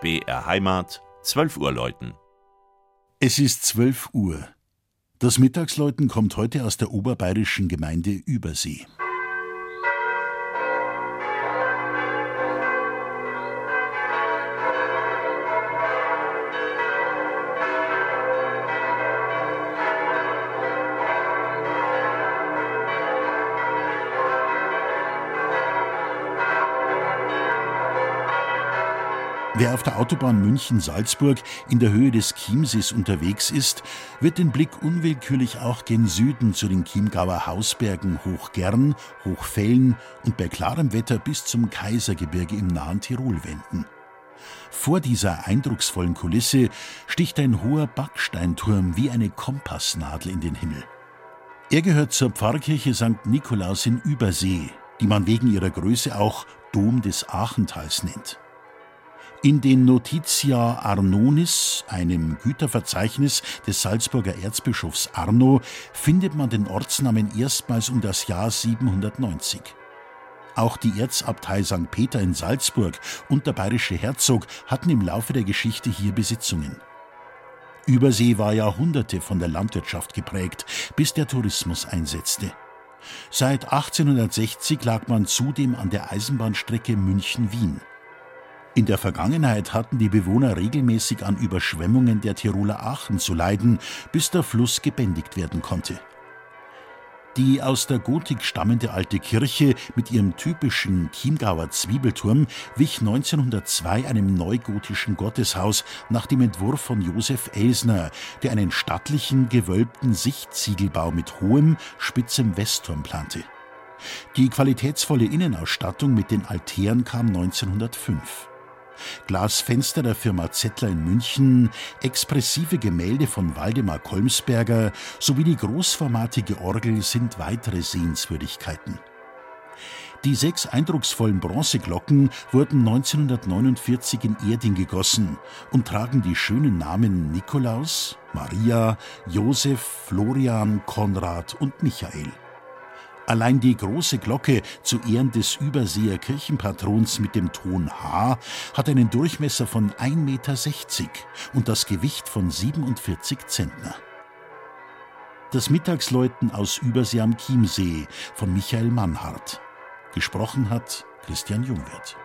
BR Heimat, 12 Uhr läuten. Es ist 12 Uhr. Das Mittagsläuten kommt heute aus der oberbayerischen Gemeinde Übersee. Wer auf der Autobahn München-Salzburg in der Höhe des Chiemsees unterwegs ist, wird den Blick unwillkürlich auch gen Süden zu den Chiemgauer Hausbergen Hochgern, Hochfällen und bei klarem Wetter bis zum Kaisergebirge im nahen Tirol wenden. Vor dieser eindrucksvollen Kulisse sticht ein hoher Backsteinturm wie eine Kompassnadel in den Himmel. Er gehört zur Pfarrkirche St. Nikolaus in Übersee, die man wegen ihrer Größe auch Dom des Aachentals nennt. In den Notitia Arnonis, einem Güterverzeichnis des Salzburger Erzbischofs Arno, findet man den Ortsnamen erstmals um das Jahr 790. Auch die Erzabtei St. Peter in Salzburg und der bayerische Herzog hatten im Laufe der Geschichte hier Besitzungen. Übersee war Jahrhunderte von der Landwirtschaft geprägt, bis der Tourismus einsetzte. Seit 1860 lag man zudem an der Eisenbahnstrecke München-Wien. In der Vergangenheit hatten die Bewohner regelmäßig an Überschwemmungen der Tiroler Aachen zu leiden, bis der Fluss gebändigt werden konnte. Die aus der Gotik stammende alte Kirche mit ihrem typischen Chiemgauer Zwiebelturm wich 1902 einem neugotischen Gotteshaus nach dem Entwurf von Josef Elsner, der einen stattlichen, gewölbten Sichtziegelbau mit hohem, spitzem Westturm plante. Die qualitätsvolle Innenausstattung mit den Altären kam 1905. Glasfenster der Firma Zettler in München, expressive Gemälde von Waldemar Kolmsberger sowie die großformatige Orgel sind weitere Sehenswürdigkeiten. Die sechs eindrucksvollen Bronzeglocken wurden 1949 in Erding gegossen und tragen die schönen Namen Nikolaus, Maria, Josef, Florian, Konrad und Michael. Allein die große Glocke zu Ehren des Überseer Kirchenpatrons mit dem Ton H hat einen Durchmesser von 1,60 Meter und das Gewicht von 47 Zentner. Das Mittagsläuten aus Übersee am Chiemsee von Michael Mannhardt. Gesprochen hat Christian Jungwirth.